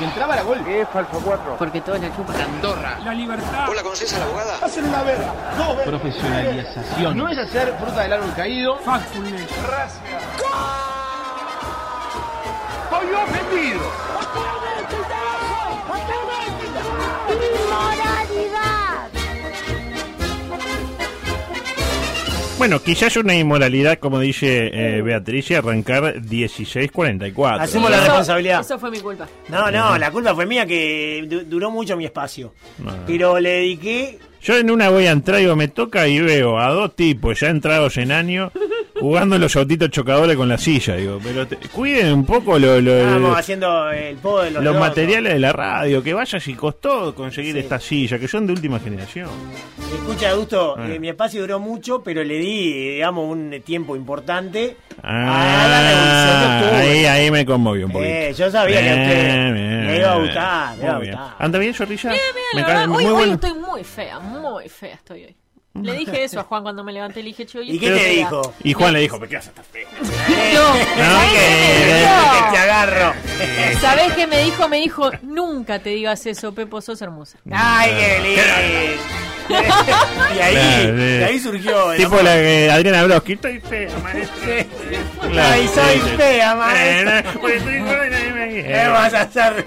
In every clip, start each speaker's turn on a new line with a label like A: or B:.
A: Y entraba la gol. ¿Qué es falso 4?
B: Porque todos la chupan.
A: Andorra. La libertad.
C: ¿Vos la conocés a la abogada?
A: Hacen una verga. Dos vergas.
D: Profesionalización.
A: No es hacer fruta del árbol caído. Factfulness. Gracias. Estoy ofendido.
E: Bueno, quizás una inmoralidad, como dice eh, Beatriz, y arrancar 16.44.
F: Hacemos la responsabilidad.
B: Eso fue mi culpa.
F: No, no, la culpa fue mía que du- duró mucho mi espacio. Pero le dediqué.
E: Yo en una voy a entrar y digo, me toca y veo a dos tipos ya entrados en año jugando los autitos chocadores con la silla. Digo, pero te- cuiden un poco lo- lo-
F: Estábamos haciendo el podo de los,
E: los
F: locos.
E: materiales de la radio, que vaya si costó conseguir
F: Sí.
E: esta silla, que son de última generación.
F: Escucha, Augusto,
E: Ah.
F: eh, mi espacio duró mucho, pero le di, digamos, un tiempo importante
E: Ah,
F: a la revolución de octubre.
E: ahí, ahí me conmovió un poquito.
F: Eh, yo sabía que a usted
E: Bien,
F: le iba a gustar, le iba a
E: bien.
F: gustar.
E: ¿Anda bien, Zorrilla?
B: Bien,
E: Me
B: bien, la
E: cae
B: verdad,
E: muy
B: hoy, hoy
E: bueno.
B: estoy muy fea, muy fea estoy hoy. Le dije eso a Juan cuando me levanté, le dije, che,
F: ¿Y qué te dijo?
E: Y Juan le dijo, ¿me qué vas a estar fea?
B: No,
E: No,
B: ¿sabés
E: que-
B: qué me dijo?
F: te agarro.
B: ¿Sabés qué me dijo? Me dijo, nunca te digas eso, Pepo, sos hermosa.
F: Ay, qué lindo. y ahí,
E: Claro, sí.
F: de ahí surgió. el
E: Tipo la que Adriana Broski, estoy fea, maestro. Claro,
F: Ay, soy fea, maestro.
E: Eh, no, porque estoy gorda y nadie me quiere.
F: ¿Qué vas a hacer?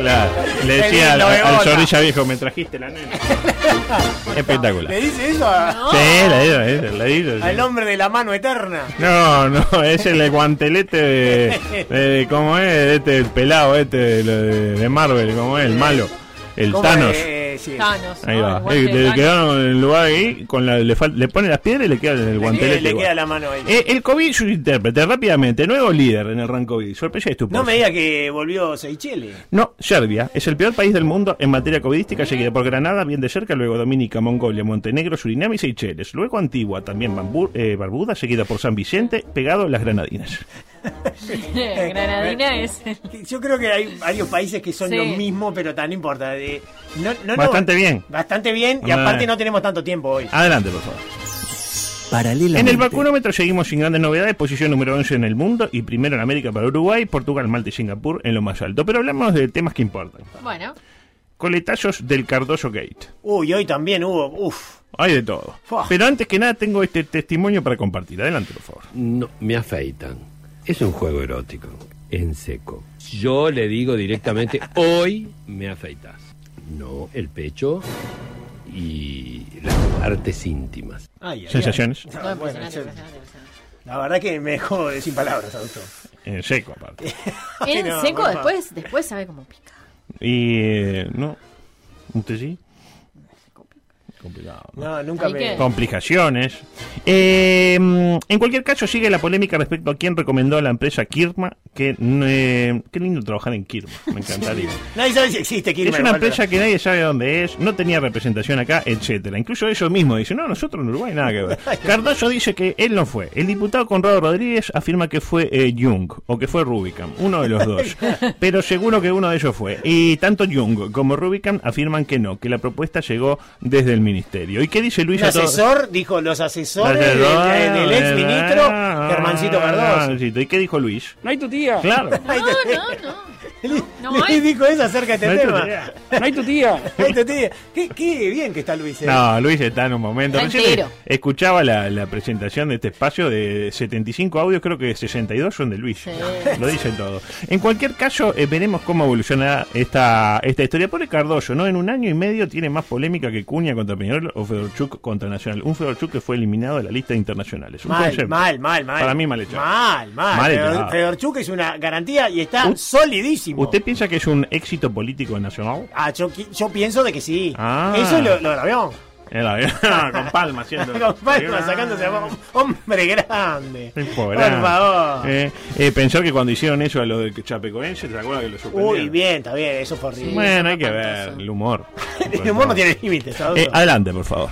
E: Claro, le decía al, al zorrilla viejo, me trajiste la nena. Espectacular.
F: ¿Le dice eso a-
B: No.
E: Sí, la hizo, la hizo, sí.
F: al hombre de la mano eterna?
E: No, no, es el guantelete de, de- ¿cómo es? Este, el pelado este de, lo de, de Marvel, ¿cómo es? El malo, el
F: ¿Cómo
E: Thanos.
F: es? Sí.
B: Thanos.
E: Ahí
B: ¿no?
E: va.
B: Igual
E: Eh, le quedaron en el lugar ahí, con la, le, fal- le pone las piedras y le queda en el
F: Le,
E: guantelete.
F: queda, le
E: igual.
F: queda la mano ahí.
E: Eh, el COVID, su intérprete, rápidamente, nuevo líder en el ranking COVID. Sorpresa y estupendo.
F: no me diga que volvió Seychelles.
E: No, Serbia es el peor país del mundo en materia covidística, seguida por Granada, bien de cerca, luego Dominica, Mongolia, Montenegro, Surinam y Seychelles. Luego Antigua, también Bambú- eh, Barbuda, seguida por San Vicente, pegado las Granadinas.
B: Granadina es.
F: Yo creo que hay varios países que son
B: Sí.
F: lo mismo, pero tan importa. Eh, no- no- no-
E: Bastante bien.
F: Bastante bien, y aparte no tenemos tanto tiempo hoy.
E: Adelante, por favor. En el vacunómetro seguimos sin grandes novedades, posición número 11 en el mundo y primero en América para Uruguay, Portugal, Malta y Singapur en lo más alto. Pero hablamos de temas que importan.
B: Bueno,
E: Coletazos del Cardoso Gate.
F: Uy, hoy también hubo. Uf.
E: Hay de todo.
F: Fua.
E: Pero antes que nada tengo este testimonio para compartir. Adelante, por favor.
G: No, me afeitan. Es un juego erótico, en seco. Yo le digo directamente, hoy me afeitas. No, el pecho y las partes íntimas.
F: Ay, ay,
E: Sensaciones.
F: ay.
B: no,
F: bueno,
B: impresionante,
F: yo-
B: impresionante, impresionante.
F: la verdad que me dejó sin palabras, Augusto.
E: En seco, aparte.
B: En
F: no,
B: seco después, después sabe cómo pica.
E: Y eh, no. ¿Usted sí? Complicado. ¿no?
F: No, nunca
B: Hay
F: me.
E: Complicaciones. Eh, en cualquier caso, sigue la polémica respecto a quién recomendó a la empresa Kirma. Que, eh, qué lindo trabajar en Kirma. Me encantaría.
F: Nadie sabe si existe Kirma.
E: Es una empresa que nadie sabe dónde es, no tenía representación acá, etcétera. Incluso ellos mismos dicen, no, nosotros en Uruguay nada que ver. Cardoso dice que él no fue. El diputado Conrado Rodríguez afirma que fue eh, Jung o que fue Rubicam, uno de los dos. Pero seguro que uno de ellos fue. Y tanto Jung como Rubicam afirman que no, que la propuesta llegó desde el ministerio. ¿Y qué dice Luis
F: Un asesor, dijo los asesores del, ex ministro Germancito Cardoso.
E: ¿Y qué dijo Luis?
A: No hay tu tía.
E: Claro.
B: No, no, no. No
F: Luis
B: hay.
F: dijo eso acerca de
E: No hay
F: este
E: tu
F: tema.
E: tía.
G: No hay tu tía.
F: Qué, qué bien que está Luis. eh.
E: No, Luis está en un momento. Escuchaba la, la presentación de este espacio de 75 audios, creo que 62 son de Luis.
B: Sí.
E: Lo dice todo. En cualquier caso, eh, veremos cómo evoluciona esta, esta historia. Por el Cardoso, ¿no? En un año y medio tiene más polémica que Cuña contra Peñarol o Fedorchuk contra Nacional. Un Fedorchuk que fue eliminado de la lista de internacionales. Un
F: Mal,
E: concepto.
F: mal, mal, mal.
E: Para mí mal echado.
F: Mal, mal.
E: Mal.
F: Fedorchuk es una garantía y está
E: U-
F: solidísimo.
E: ¿Usted piensa que es un éxito político Nacional?
F: Ah, yo, pienso de que sí.
E: Ah.
F: Eso es lo, lo del avión.
E: Era bien. con palma haciendo.
F: Con palmas sacándose a hom- hombre grande.
E: Ay,
F: Por
E: pobre.
F: favor.
E: Eh, eh, pensar que cuando hicieron eso a lo de Chapecoense, ¿te acuerdas que lo suspendieron?
F: Uy, bien, está bien, eso fue horrible.
E: Bueno, hay que ver el humor.
F: El humor no tiene límites.
E: Eh, adelante, por favor.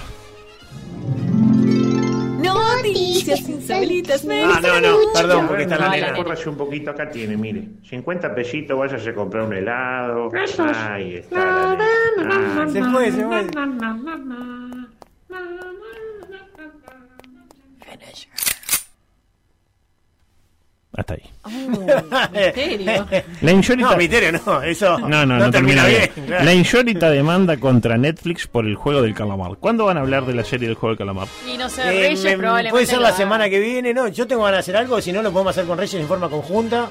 B: Noticias insólitas.
F: Ah, no, no, perdón, porque está la nena.
A: Córrase un poquito, acá tiene, mire. 50 pesitos, váyase a comprar un helado. Ahí está la nena.
F: Se fue, se fue.
E: Hasta ahí.
B: Oh, misterio.
E: La insólita...
F: No, misterio no, eso
E: No, no, no, termina bien.
F: claro.
E: La insólita demanda contra Netflix por el juego del calamar. ¿Cuándo van a hablar de la serie del juego del calamar?
B: Y no sé,
F: Eh,
B: Reyes
F: me-
B: probablemente.
F: puede ser la semana que viene, ¿no? Yo tengo ganas de hacer algo, si no lo podemos hacer con Reyes en forma conjunta.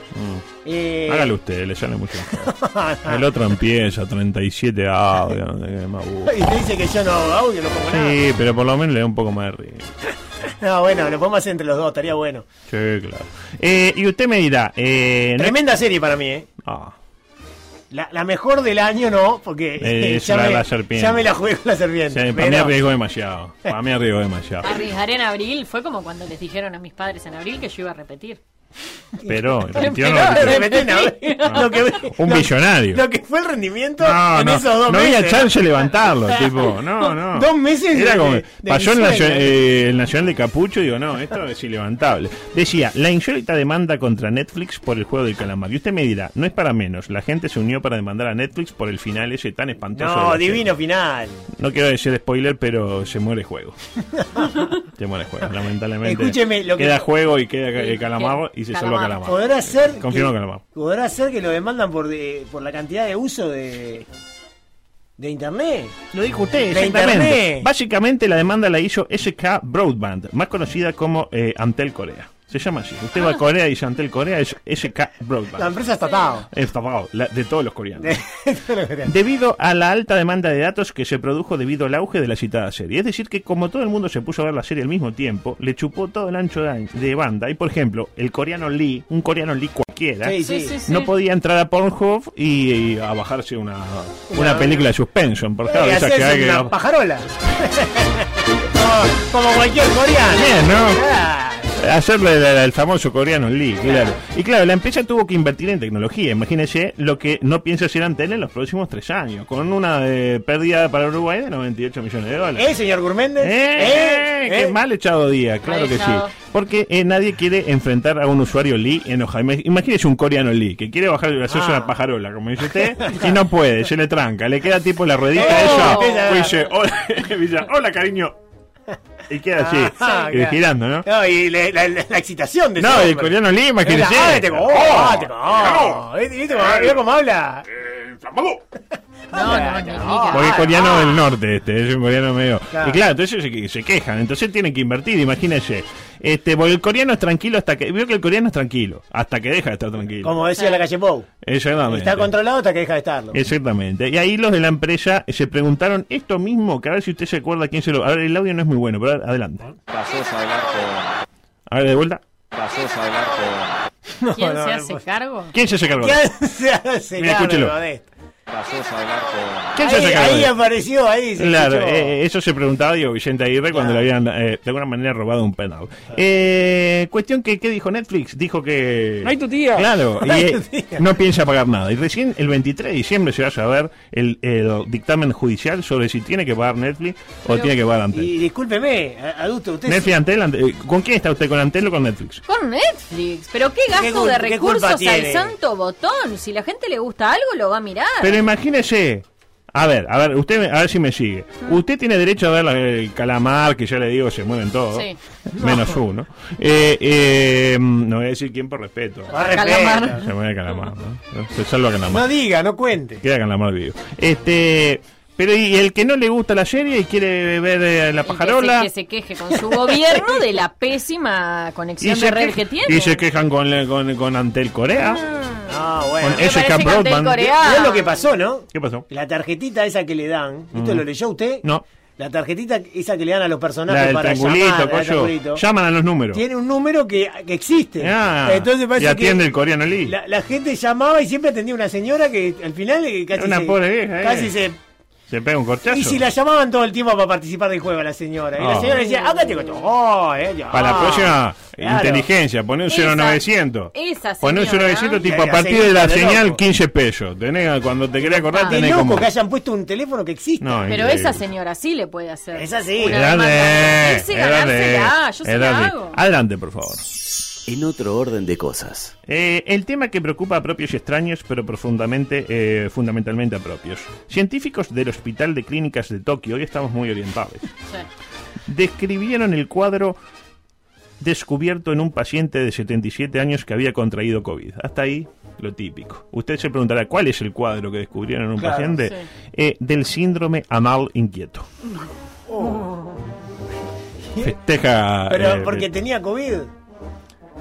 F: Eh,
E: Hágalo usted, le sale mucho mejor. El otro empieza, 37 audio, no sé qué más. uh.
F: Y te dice que yo no hago audio, no pongo nada.
E: Sí, pero por lo menos le da un poco más de ritmo.
F: No, bueno, lo podemos hacer entre los dos, estaría bueno.
E: Sí, claro. Eh, y usted me dirá, eh, no-
F: Tremenda serie para mí, ¿eh?
E: Ah,
F: La, la mejor del año no, porque
E: Eh,
F: ya,
E: la-
F: me,
E: la serpiente.
F: ya me la jugué con la
E: sí,
F: serpiente.
E: para mí arriesgó demasiado. Para mí arriesgó demasiado.
B: Arriesgaré en abril fue como cuando les dijeron a mis padres en abril que yo iba a repetir.
E: Pero, repitió, no repitió.
F: no, lo que-
E: Un
F: lo-
E: millonario.
F: Lo que fue el rendimiento
E: No,
F: en
E: no,
F: esos dos
E: no
F: meses.
E: había chance de levantarlo, tipo, no, no.
F: Dos meses
E: Era
F: de-
E: como,
F: de
E: pasó eh, el Nacional de Capucho y digo, no, esto es ilevantable. Decía, la insólita demanda contra Netflix por el juego del calamar. Y usted me dirá, no es para menos, la gente se unió para demandar a Netflix por el final ese tan espantoso.
F: No,
E: serie.
F: divino final.
E: No quiero decir spoiler, pero se muere juego. se muere juego, lamentablemente.
F: Escúcheme, lo que-
E: Queda juego y queda eh,
B: Sí,
E: calamar y se salva
B: calamar.
E: calamar.
F: Podrá ser.
E: Confirmo
F: que,
E: calamar.
F: Podrá ser que lo demandan por, de, por la cantidad de uso de. de internet.
E: Lo dijo usted,
F: De
E: exactamente.
F: internet.
E: Básicamente la demanda la hizo SK Broadband, más conocida como eh, Antel Corea. Se llama así. Usted va a Corea y dice Antel Corea, es SK
F: La
E: Broadband.
F: empresa estatal.
E: Es tapado, la- de todos los coreanos.
F: De- todo lo que era.
E: Debido a la alta demanda de datos que se produjo debido al auge de la citada serie. Es decir, que como todo el mundo se puso a ver la serie al mismo tiempo, le chupó todo el ancho de, an- de banda. Y por ejemplo, el coreano Lee, un coreano Lee cualquiera,
F: Sí,
B: Sí,
F: sí.
B: sí, sí.
E: no podía entrar a Pornhub y, y a bajarse una, una película de suspension. Por
F: Eh,
E: ejemplo, esas que
F: hacerse
E: hay que.
F: una pajarola. como, como cualquier coreano.
E: Bien, ¿no?
F: Claro.
E: Hacerle el, el famoso coreano Lee, claro. Y claro, la empresa tuvo que invertir en tecnología. Imagínese lo que no piensa hacer Antel en los próximos tres años, con una eh, pérdida para Uruguay de 98 millones de dólares.
F: ¿Eh, señor Gourméndez?
E: ¡Eh! ¡Qué
F: ¿Eh?
E: mal echado día! Claro
B: Mal
E: que sí. Porque eh, nadie quiere enfrentar a un usuario Lee enojado. Ima- Imagínese un coreano Lee que quiere bajar y hacerse
F: Ah.
E: una pajarola, como dice usted, y no puede, se le tranca. Le queda tipo la ruedita
F: Oh,
E: dice, hola, dice, hola, cariño. Y queda así,
F: Ah,
E: eh,
F: claro.
E: girando, ¿no?
F: No, y la, la- la- la excitación de
E: No,
F: ese
E: el coreano Lee, imagínese.
F: Era, ah, te co- oh, ah, te co-
E: Oh,
F: oh. ¿Viste, cómo, viste cómo
B: No, no,
F: Ah,
E: Porque es coreano
F: ah.
E: del norte, este, es un coreano medio.
F: Claro.
E: Y claro, entonces se, se quejan, entonces tienen que invertir, imagínense. Este, porque el coreano es tranquilo hasta que. Veo que el coreano es tranquilo, hasta que deja de estar tranquilo.
F: Como decía la calle Pou.
E: Exactamente.
F: Está controlado hasta que deja de estarlo.
E: Exactamente. Y ahí los de la empresa se preguntaron esto mismo, que a ver si usted se acuerda quién se lo. A ver, el audio no es muy bueno, pero adelante.
H: Pasó a hablar con.
E: A ver, de vuelta.
H: Pasó a hablar con.
B: ¿Quién
F: No,
B: se
F: no,
B: hace
F: pues.
B: cargo?
E: ¿Quién se hace cargo?
F: ¿Quién se hace
E: Mira,
F: cargo
E: escúchelo.
F: de esto?
E: ¿Quién se
F: Ahí, ahí apareció, ahí se
E: Claro,
F: escuchó.
E: eh, eso se preguntaba Diego Vicente Aguirre cuando le habían eh, de alguna manera robado un penal. Eh, cuestión que, ¿qué dijo Netflix? Dijo que...
G: No hay tu tía.
E: Claro,
F: No
E: eh,
F: tu tía.
E: no piensa pagar nada. Y recién el 23 de diciembre se va a saber el, el dictamen judicial sobre si tiene que pagar Netflix o tiene que pagar Antel.
F: Y discúlpeme, adulto, usted...
E: Netflix, Antel, Antel, eh, ¿con quién está usted? ¿Con Antel o con Netflix?
B: Con Netflix. Pero qué gasto de recursos al santo botón. Si la gente le gusta algo, lo va a mirar.
E: Pero imagínese, A ver, a ver, usted, me- a ver si me sigue. Usted tiene derecho a ver la- el calamar, que ya le digo, se mueven todos.
B: Sí.
E: Menos uno. Eh, eh, no voy a decir quién por respeto.
F: Más
B: Calamar.
F: respeto.
E: Se mueve calamar, ¿no? Se salva calamar.
F: No diga, no cuente.
E: Queda calamar vivo. Este. Pero y el que no le gusta la serie y quiere ver eh, la
B: El que se-
E: pajarola.
B: Que se, queje con su gobierno de la pésima conexión de red que tiene.
E: y se quejan con, le- con, con Antel Corea.
F: Ah, bueno.
E: Con SK Broadband.
F: ¿Vio lo que pasó, no?
E: ¿Qué pasó?
F: La tarjetita esa que le dan, ¿esto lo leyó usted?
E: No.
F: La tarjetita esa que le dan a los personajes
E: La del
F: para llamar,
E: coño. Llaman a los números.
F: tiene un número que, que existe.
E: Ah,
F: Entonces parece
E: y atiende
F: que
E: el coreano Lee.
F: La, la gente llamaba y siempre atendía una señora que al final eh, casi
E: Una
F: se,
E: pobre vieja, eh.
F: casi se
E: Se pega un corchazo.
F: y si la llamaban todo el tiempo para participar del juego a la señora. Y la
E: Ah.
F: señora decía, acá te cuento. Oh, eh, ya.
E: Para la próxima,
F: Claro.
E: inteligencia, poné un
B: Esa-
E: 0900.
B: esa
E: Poné un
B: señora.
E: 0900 tipo a partir de la señal
F: loco.
E: 15 pesos. Tenés, cuando te querés acordar,
B: Ah.
E: Tenés
F: loco
E: como...
F: que hayan puesto un teléfono que existe.
E: No,
B: Pero
E: increíble.
B: esa señora sí le puede hacer.
F: Esa sí.
B: Una
E: de-
B: ganársela, yo se la hago.
E: Adelante, por favor.
C: En otro orden de cosas.
E: Eh, el tema que preocupa a propios y extraños, pero profundamente, eh, fundamentalmente a propios. Científicos del Hospital de Clínicas de Tokio, hoy estamos muy orientados,
B: Sí.
E: describieron el cuadro descubierto en un paciente de 77 años que había contraído COVID. Hasta ahí lo típico. Usted se preguntará, ¿cuál es el cuadro que descubrieron en un
F: Claro,
E: paciente?
B: sí.
E: Eh, del síndrome anal inquieto. Festeja...
F: Pero
E: eh,
F: porque tenía COVID.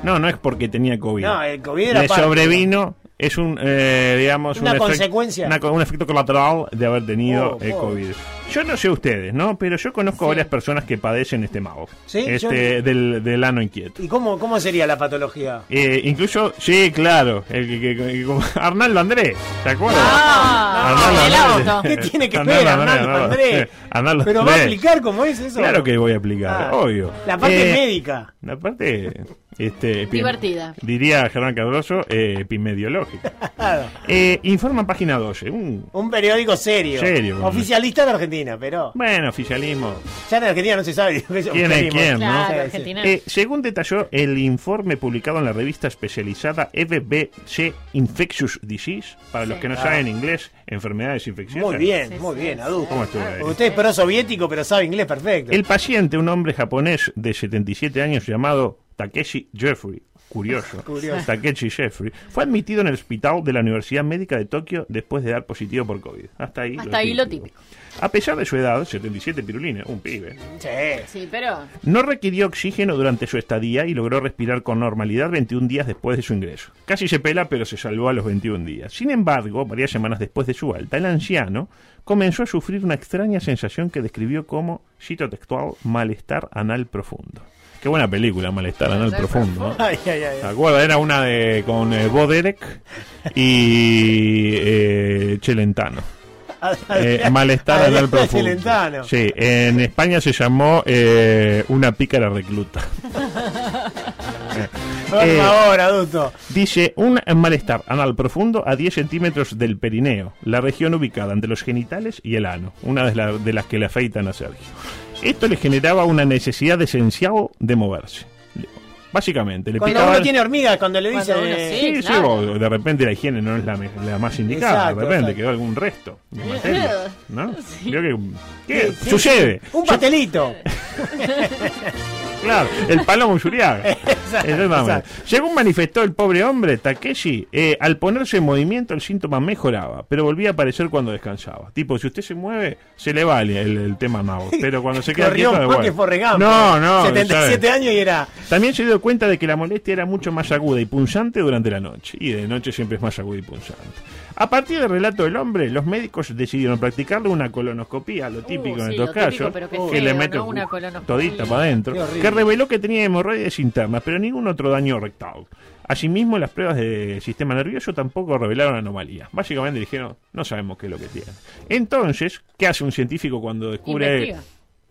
E: No, no es porque tenía COVID.
F: No, el COVID era
E: Le
F: parte.
E: sobrevino, es un, eh, digamos,
F: Una
E: un, efect-
F: consecuencia.
E: una un efecto colateral de haber tenido
F: Oh,
E: eh,
F: oh.
E: COVID. Yo no sé ustedes, ¿no? Pero yo conozco
B: Sí.
E: varias personas que padecen este mago.
F: Sí,
E: Este,
F: yo-
E: del, del ano inquieto.
F: ¿Y cómo, cómo sería la patología?
E: Eh, incluso, sí, claro, el como- Arnaldo Andrés, ¿se acuerdan?
B: Ah,
E: Arnaldo
B: el
E: Andrés.
B: auto.
F: ¿Qué tiene que ver, Arnaldo
E: Arnaldo
F: Andrés?
E: Arnaldo
F: ¿Pero va a
E: Andrés.
F: explicar cómo es eso?
E: Claro que voy a explicar,
F: Ah,
E: obvio.
F: La parte
E: Eh,
F: médica.
E: La parte, este, epi-
B: Divertida.
E: Diría Germán Cardoso, eh, epimediológica. Eh, informa página 12. Un,
F: Un periódico serio.
E: Serio.
F: Oficialista de Argentina, pero
E: bueno, oficialismo.
F: ya en Argentina no se sabe
E: ¿Quién es quién, no?
B: Claro,
F: Sí, sí.
B: Argentina.
E: Eh, según detalló el informe publicado en la revista especializada FBC Infectious Disease, para los que no saben inglés, enfermedades infecciosas.
F: Muy bien,
B: Sí,
F: muy
B: sí,
F: bien, adulto.
E: ¿Cómo?
F: Usted es pro soviético, pero sabe inglés perfecto.
E: El paciente, un hombre japonés de 77 años llamado Takeshi Jeffrey, curioso,
F: Curioso.
E: Takeshi Jeffrey, fue admitido en el hospital de la Universidad Médica de Tokio después de dar positivo por COVID. Hasta ahí,
B: Hasta ahí lo típico.
E: A pesar de su edad, 77 pirulines, un pibe,
F: Sí.
B: Sí, pero.
E: no requirió oxígeno durante su estadía y logró respirar con normalidad 21 días después de su ingreso. Casi se pela, pero se salvó a los 21 días. Sin embargo, varias semanas después de su alta, el anciano comenzó a sufrir una extraña sensación que describió como, cito textual, malestar anal profundo. Qué buena película, malestar anal profundo. ¿no?
F: Ay, ay, ay.
E: ¿Se acuerdan? Era una de con eh, Bo Derek y eh, Chelentano. Eh, malestar anal profundo.
F: Celentano.
E: Sí, en España se llamó eh, Una pícara recluta.
F: Por
E: Eh,
F: favor, adulto.
E: Dice un malestar anal profundo a 10 centímetros del perineo, la región ubicada entre los genitales y el ano, una de, la- de las que le afeitan a Sergio. Esto le generaba una necesidad esencial de moverse. Básicamente, le
F: Cuando
E: picaba...
F: uno tiene hormigas, cuando le dice.
B: Cuando uno sí.
E: Sí, sí,
B: claro.
E: o de repente la higiene no es la, me- la más indicada,
F: Exacto,
E: de repente
F: exacto.
E: quedó algún resto de materia, ¿no? Creo que, ¿qué?
F: sí,
E: sucede.
F: Un pastelito.
E: Claro, el palomo Usuriaga. Exactamente.
F: exacto.
E: Según manifestó el pobre hombre, Takeshi, eh, al ponerse en movimiento el síntoma mejoraba, pero volvía a aparecer cuando descansaba. Tipo, si usted se mueve, se le vale el, el tema mago, pero cuando se queda quieto,
F: Gump.
E: No, no.
F: 77
E: ¿sabe?
F: años y era.
E: También se dio cuenta de que la molestia era mucho más aguda y punzante durante la noche, y de noche siempre es más aguda y punzante. A partir del relato del hombre, los médicos decidieron practicarle una colonoscopía, lo típico en
B: Uh, sí,
E: estos casos, que
B: feo,
E: le
B: ¿no?
E: mete
B: Una
E: uh,
B: colonoscopía.
E: todita para adentro, que reveló que tenía hemorroides internas, pero ningún otro daño rectal. Asimismo, las pruebas de sistema nervioso tampoco revelaron anomalías. Básicamente dijeron, no sabemos qué es lo que tiene. Entonces, ¿qué hace un científico cuando descubre...
B: Investiga.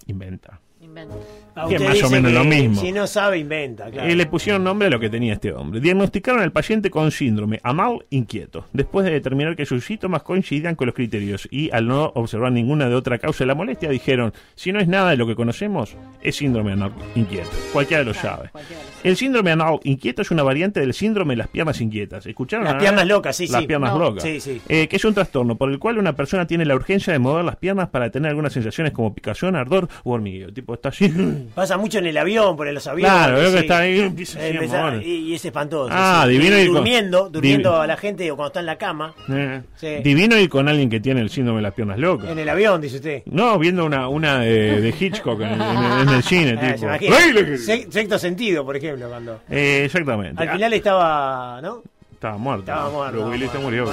E: Inventa.
B: Inventa.
F: Ah,
E: que más o menos
F: que
E: lo mismo.
F: Si no sabe, inventa, claro.
E: Eh, le pusieron nombre a lo que tenía este hombre. Diagnosticaron al paciente con síndrome amal inquieto, después de determinar que sus síntomas coincidían con los criterios y al no observar ninguna de otra causa de la molestia, dijeron, si no es nada de lo que conocemos, es síndrome anal inquieto. Cualquiera lo sabe.
B: cualquiera lo sabe.
E: El síndrome anal inquieto es una variante del síndrome de las piernas inquietas. ¿Escucharon?
F: Las piernas locas, sí,
E: Las
F: sí.
E: piernas
B: No.
E: locas.
F: Sí, sí.
E: Eh, que es un trastorno por el cual una persona tiene la urgencia de mover las piernas para tener algunas sensaciones como picazón, ardor u hormigueo. Tipo, está.
F: Pasa mucho en el avión, por los aviones.
E: Claro, veo que
F: sí.
E: está ahí, empieza
F: Empezar-
E: mover.
F: y, y es espantoso.
E: Ah,
F: sí.
E: divino
F: Y
E: y con-
F: durmiendo, durmiendo a la gente o cuando está en la cama.
E: Eh,
F: Sí.
E: Divino ir con alguien que tiene el síndrome de las piernas locas.
F: En el avión, dice usted.
E: No, viendo una, una de, de Hitchcock en, en- en el cine,
F: Ah, se
E: tipo.
F: imagina.
E: ¡Ay, lo que-
F: Se- Sexto sentido, por ejemplo, cuando.
E: Eh, exactamente.
F: Al final estaba, ¿no?
E: Estaba muerto.
F: Estaba muerto,
E: Pero Willy
F: estaba
E: se murió.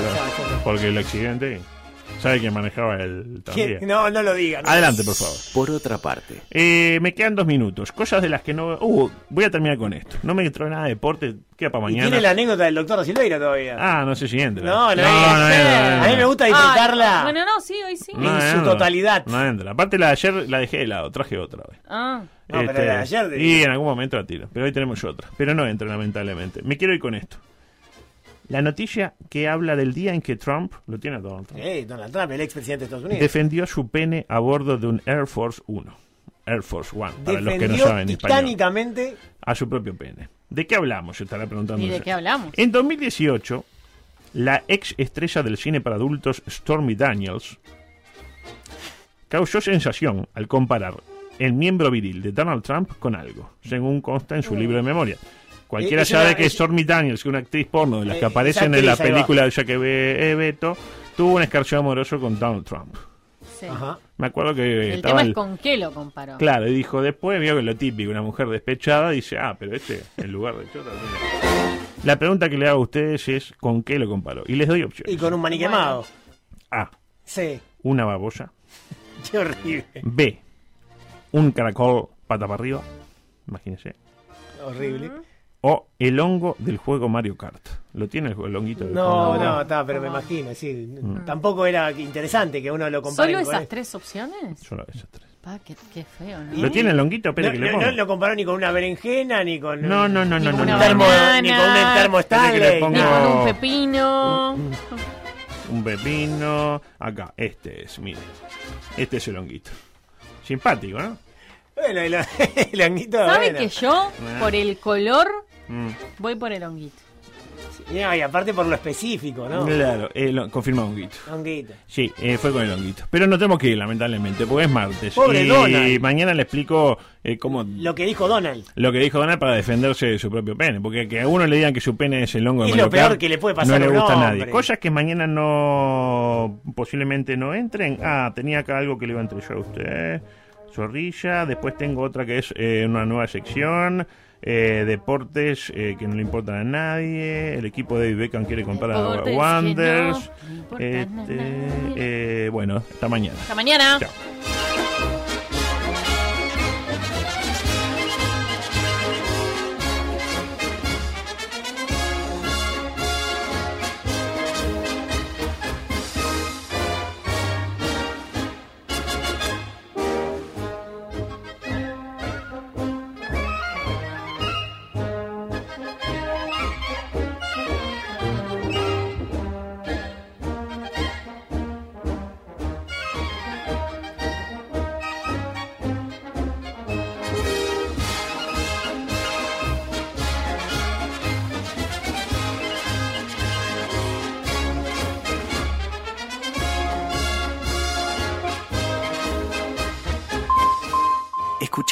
E: Porque el accidente. ¿Sabe quién manejaba el tranvía?
F: No, no lo diga. no.
E: Adelante, por favor.
C: Por otra parte,
E: Eh, me quedan dos minutos. Cosas de las que no. Uh, voy a terminar con esto. No me trae nada de deporte. Queda para
F: Y
E: mañana.
F: tiene la anécdota del doctor Silveira todavía.
E: Ah, no sé si entra.
F: No, no,
E: no, entra,
F: A mí me gusta
B: Ay,
F: disfrutarla.
B: bueno, no, sí, hoy sí.
F: en su totalidad.
E: No entra. Aparte, la de ayer la dejé de lado. Traje otra hoy.
B: Ah,
F: No, pero la de ayer de-
E: Y en algún momento la tiro. Pero hoy tenemos otra. Pero no entra, lamentablemente. Me quiero ir con esto. La noticia que habla del día en que Trump, lo tiene Donald Trump,
F: Eh, Donald Trump, el expresidente de Estados Unidos.
E: defendió su pene a bordo de un Air Force 1. Air Force One, para los que no
F: Defendió
E: saben español.
F: titánicamente.
E: A su propio pene. ¿De qué hablamos? Se estará preguntando.
B: ¿y de qué hablamos?
E: En 2018, la ex estrella del cine para adultos Stormy Daniels causó sensación al comparar el miembro viril de Donald Trump con algo, según consta en su libro de memoria. Cualquiera
F: Es
E: sabe
F: una-
E: que
F: es-
E: Stormy Daniels, que es una actriz porno de las
F: Eh,
E: que aparecen
F: esa
E: en la película de ya que ve eh, Beto, tuvo un escarceo amoroso con Donald Trump.
B: Sí.
F: Ajá.
E: Me acuerdo que
B: El
E: estaba
B: tema
E: el-
B: es con qué lo comparó.
E: Claro, y dijo después, vio que lo típico, una mujer despechada, dice, ah, pero este, en lugar de chota, tiene-". La pregunta que le hago a ustedes es, ¿con qué lo comparó? Y les doy opciones.
F: Y con un maní quemado.
E: A,
F: Sí.
E: una babosa.
F: Qué horrible.
E: B, un caracol pata para arriba. Imagínense.
F: Horrible.
E: O el hongo del juego Mario Kart. ¿Lo tiene el, el honguito del
F: No,
E: juego?
F: no, está, pero me imagino, sí. Tampoco era interesante que uno lo compare
B: ¿Solo esas tres opciones?
E: Solo esas tres.
B: Pa, qué, qué feo, ¿no?
E: ¿Lo tiene el honguito?
F: No,
E: que le
F: no,
E: ponga.
F: no lo comparó ni con una berenjena, ni con.
E: No, no, no,
B: Ni
E: no,
B: con
E: no, no.
F: termo,
B: banana.
F: ni con un termo Stanley.
E: pongo-
B: Ni con un pepino.
E: Un pepino. Acá, este es, mire. Este es el honguito. Simpático, ¿no?
F: Bueno, el, el honguito.
B: ¿Sabe
F: bueno.
B: que yo, por el color,
E: Mm.
B: voy por el honguito?
F: No, y aparte por lo específico, ¿no?
E: Claro, hon- confirma honguito.
F: Honguito.
E: Sí, eh, fue con el honguito. Pero no tenemos que ir, lamentablemente, porque es martes.
F: Pobre
E: y
F: Donald.
E: mañana le explico eh, cómo
F: Lo que dijo Donald.
E: lo que dijo Donald para defenderse de su propio pene. Porque que a uno le digan que su pene es el hongo de
F: Es lo peor que le puede pasar
E: no le gusta a nadie. Cosas que mañana no posiblemente no entren. Ah, tenía acá algo que le iba a entregar a usted. Zorrilla. Después tengo otra que es eh, una nueva sección. Eh, deportes eh, que no le importan a nadie. El equipo de David Beckham quiere comprar a
B: no a
E: Este, eh, bueno, hasta mañana.
B: Hasta mañana.
E: Chao.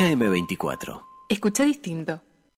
C: Escucha M24.
D: Escucha distinto.